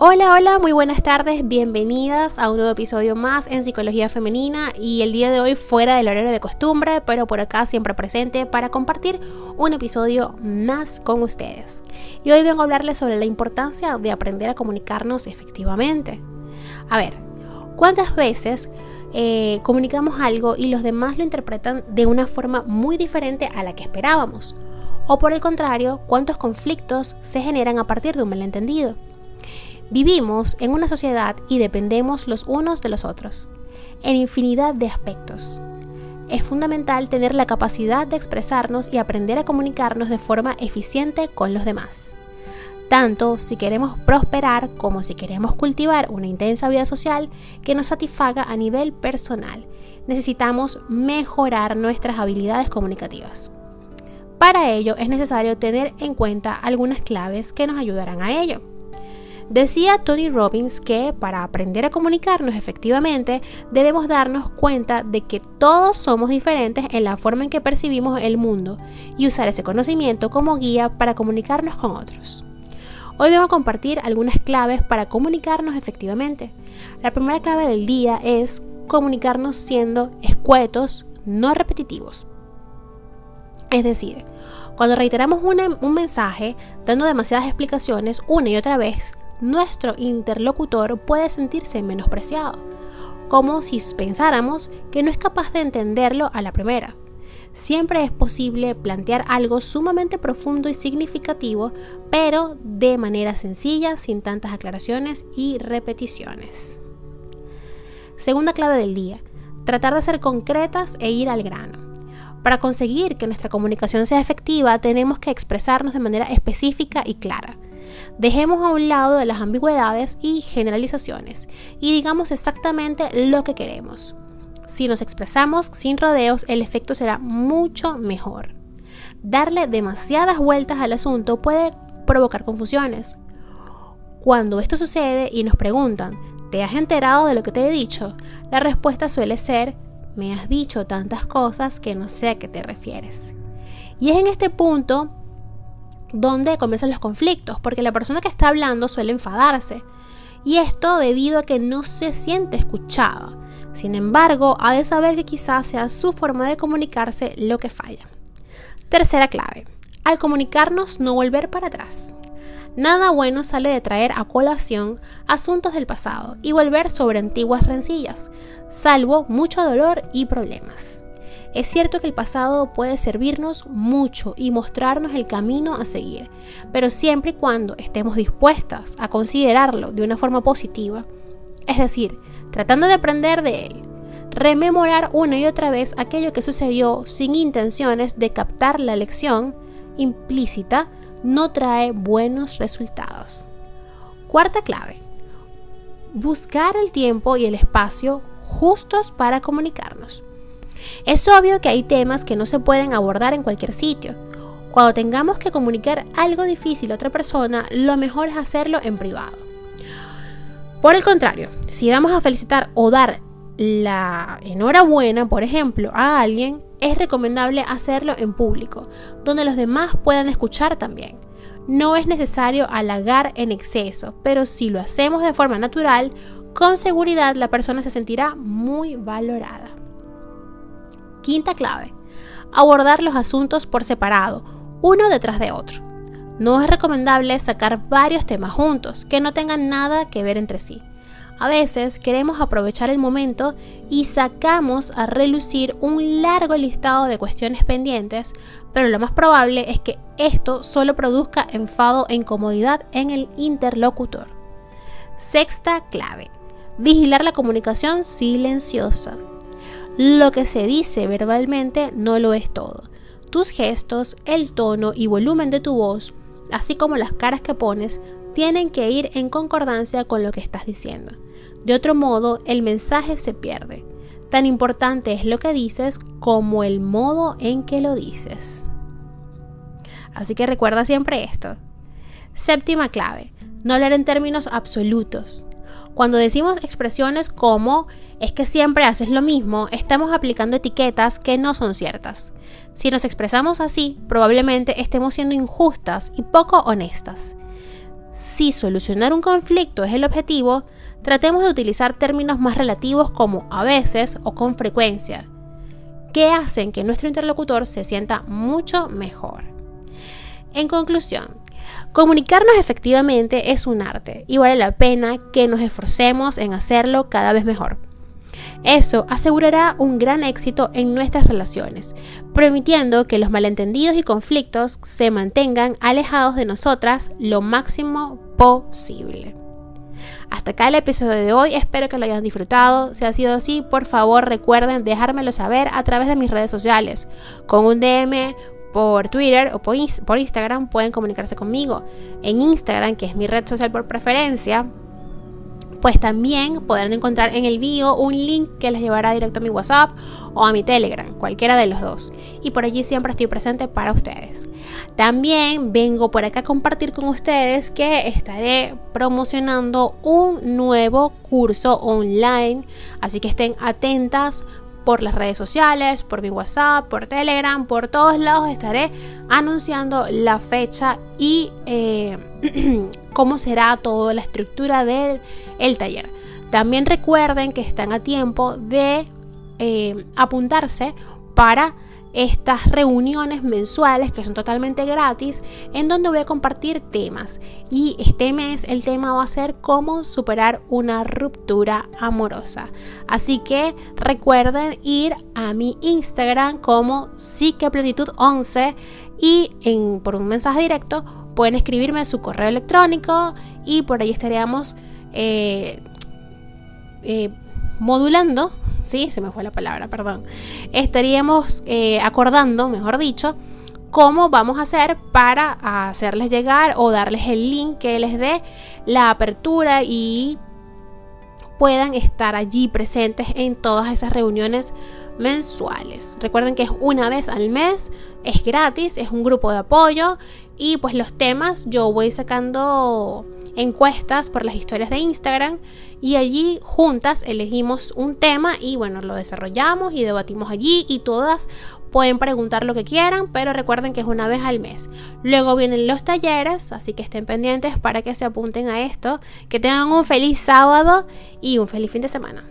Hola, hola, muy buenas tardes, bienvenidas a un nuevo episodio más en Psicología Femenina y el día de hoy fuera del horario de costumbre, pero por acá siempre presente para compartir un episodio más con ustedes. Y hoy vengo a hablarles sobre la importancia de aprender a comunicarnos efectivamente. A ver, ¿cuántas veces eh, comunicamos algo y los demás lo interpretan de una forma muy diferente a la que esperábamos? O por el contrario, ¿cuántos conflictos se generan a partir de un malentendido? Vivimos en una sociedad y dependemos los unos de los otros, en infinidad de aspectos. Es fundamental tener la capacidad de expresarnos y aprender a comunicarnos de forma eficiente con los demás. Tanto si queremos prosperar como si queremos cultivar una intensa vida social que nos satisfaga a nivel personal, necesitamos mejorar nuestras habilidades comunicativas. Para ello es necesario tener en cuenta algunas claves que nos ayudarán a ello. Decía Tony Robbins que para aprender a comunicarnos efectivamente debemos darnos cuenta de que todos somos diferentes en la forma en que percibimos el mundo y usar ese conocimiento como guía para comunicarnos con otros. Hoy vengo a compartir algunas claves para comunicarnos efectivamente. La primera clave del día es comunicarnos siendo escuetos, no repetitivos. Es decir, cuando reiteramos un mensaje dando demasiadas explicaciones una y otra vez, nuestro interlocutor puede sentirse menospreciado, como si pensáramos que no es capaz de entenderlo a la primera. Siempre es posible plantear algo sumamente profundo y significativo, pero de manera sencilla, sin tantas aclaraciones y repeticiones. Segunda clave del día, tratar de ser concretas e ir al grano. Para conseguir que nuestra comunicación sea efectiva, tenemos que expresarnos de manera específica y clara. Dejemos a un lado de las ambigüedades y generalizaciones y digamos exactamente lo que queremos. Si nos expresamos sin rodeos, el efecto será mucho mejor. Darle demasiadas vueltas al asunto puede provocar confusiones. Cuando esto sucede y nos preguntan, ¿te has enterado de lo que te he dicho? La respuesta suele ser, me has dicho tantas cosas que no sé a qué te refieres. Y es en este punto donde comienzan los conflictos, porque la persona que está hablando suele enfadarse. Y esto debido a que no se siente escuchada. Sin embargo, ha de saber que quizás sea su forma de comunicarse lo que falla. Tercera clave. Al comunicarnos, no volver para atrás. Nada bueno sale de traer a colación asuntos del pasado y volver sobre antiguas rencillas, salvo mucho dolor y problemas. Es cierto que el pasado puede servirnos mucho y mostrarnos el camino a seguir, pero siempre y cuando estemos dispuestas a considerarlo de una forma positiva, es decir, tratando de aprender de él, rememorar una y otra vez aquello que sucedió sin intenciones de captar la lección implícita, no trae buenos resultados. Cuarta clave. Buscar el tiempo y el espacio justos para comunicarnos. Es obvio que hay temas que no se pueden abordar en cualquier sitio. Cuando tengamos que comunicar algo difícil a otra persona, lo mejor es hacerlo en privado. Por el contrario, si vamos a felicitar o dar la enhorabuena, por ejemplo, a alguien, es recomendable hacerlo en público, donde los demás puedan escuchar también. No es necesario halagar en exceso, pero si lo hacemos de forma natural, con seguridad la persona se sentirá muy valorada. Quinta clave. Abordar los asuntos por separado, uno detrás de otro. No es recomendable sacar varios temas juntos que no tengan nada que ver entre sí. A veces queremos aprovechar el momento y sacamos a relucir un largo listado de cuestiones pendientes, pero lo más probable es que esto solo produzca enfado e incomodidad en el interlocutor. Sexta clave. Vigilar la comunicación silenciosa. Lo que se dice verbalmente no lo es todo. Tus gestos, el tono y volumen de tu voz, así como las caras que pones, tienen que ir en concordancia con lo que estás diciendo. De otro modo, el mensaje se pierde. Tan importante es lo que dices como el modo en que lo dices. Así que recuerda siempre esto. Séptima clave. No hablar en términos absolutos. Cuando decimos expresiones como es que siempre haces lo mismo, estamos aplicando etiquetas que no son ciertas. Si nos expresamos así, probablemente estemos siendo injustas y poco honestas. si solucionar un conflicto es el objetivo, tratemos de utilizar términos más relativos como a veces o con frecuencia, que hacen que nuestro interlocutor se sienta mucho mejor. En conclusión, comunicarnos efectivamente es un arte y vale la pena que nos esforcemos en hacerlo cada vez mejor. Eso asegurará un gran éxito en nuestras relaciones, permitiendo que los malentendidos y conflictos se mantengan alejados de nosotras lo máximo posible. Hasta acá el episodio de hoy, espero que lo hayan disfrutado. Si ha sido así, por favor recuerden dejármelo saber a través de mis redes sociales, con un DM por Twitter o por, Instagram pueden comunicarse conmigo. En Instagram, que es mi red social por preferencia, pues también podrán encontrar en el bio un link que les llevará directo a mi WhatsApp o a mi Telegram, cualquiera de los dos. Y por allí siempre estoy presente para ustedes. También vengo por acá a compartir con ustedes que estaré promocionando un nuevo curso online, así que estén atentas por las redes sociales, por mi WhatsApp, por Telegram, por todos lados estaré anunciando la fecha y eh, cómo será toda la estructura del el taller. También recuerden que están a tiempo de eh, apuntarse para estas reuniones mensuales que son totalmente gratis en donde voy a compartir temas. Y este mes el tema va a ser cómo superar una ruptura amorosa. Así que recuerden ir a mi Instagram como psiqueplenitud 11 y por un mensaje directo pueden escribirme su correo electrónico y por ahí estaríamos eh, eh, modulando ¿sí? Se me fue la palabra, perdón. Estaríamos eh, acordando, mejor dicho, cómo vamos a hacer para hacerles llegar o darles el link que les dé la apertura y puedan estar allí presentes en todas esas reuniones mensuales. Recuerden que es una vez al mes, es gratis, es un grupo de apoyo y pues los temas yo voy sacando encuestas por las historias de Instagram y allí juntas elegimos un tema y bueno, lo desarrollamos y debatimos allí y todas pueden preguntar lo que quieran, pero recuerden que es una vez al mes. Luego vienen los talleres, así que estén pendientes para que se apunten a esto, que tengan un feliz sábado y un feliz fin de semana.